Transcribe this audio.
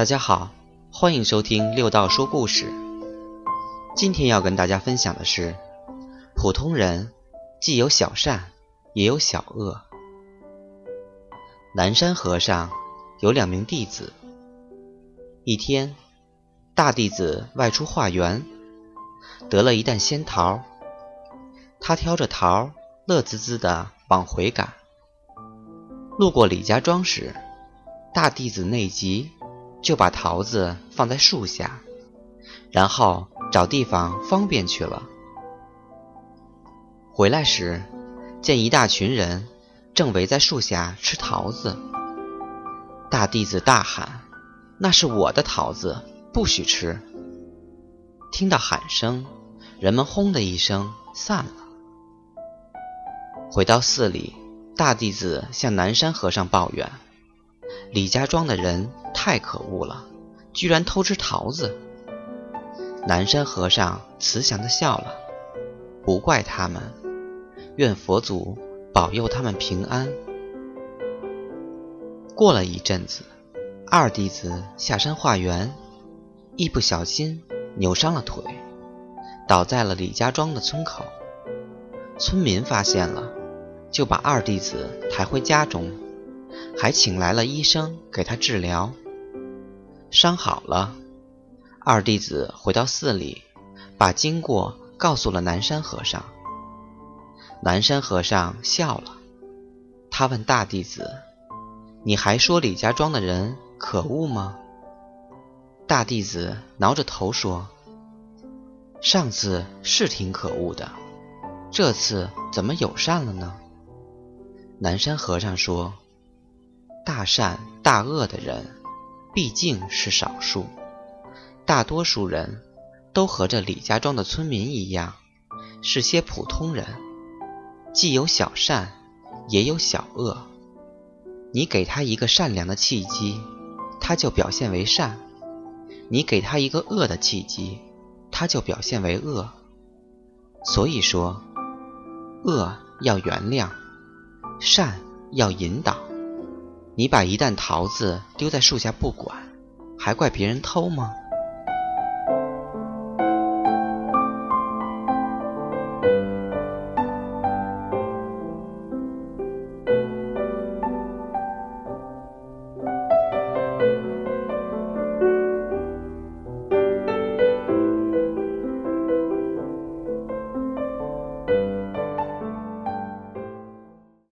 大家好，欢迎收听六道说故事。今天要跟大家分享的是，普通人既有小善，也有小恶。南山和尚有两名弟子。一天，大弟子外出化缘，得了一担仙桃，他挑着桃，乐滋滋的往回赶。路过李家庄时，大弟子内急，就把桃子放在树下，然后找地方方便去了。回来时，见一大群人正围在树下吃桃子。大弟子大喊：“那是我的桃子，不许吃！”听到喊声，人们轰的一声散了。回到寺里。大弟子向南山和尚抱怨：“李家庄的人太可恶了，居然偷吃桃子。”南山和尚慈祥地笑了：“不怪他们，愿佛祖保佑他们平安。”过了一阵子，二弟子下山化缘，一不小心扭伤了腿，倒在了李家庄的村口。村民发现了。就把二弟子抬回家中，还请来了医生给他治疗。伤好了，二弟子回到寺里，把经过告诉了南山和尚。南山和尚笑了，他问大弟子：“你还说李家庄的人可恶吗？”大弟子挠着头说：“上次是挺可恶的，这次怎么友善了呢？”南山和尚说：“大善大恶的人毕竟是少数，大多数人都和这李家庄的村民一样，是些普通人，既有小善，也有小恶。你给他一个善良的契机，他就表现为善；你给他一个恶的契机，他就表现为恶。所以说，恶要原谅。”善要引导，你把一担桃子丢在树下不管，还怪别人偷吗？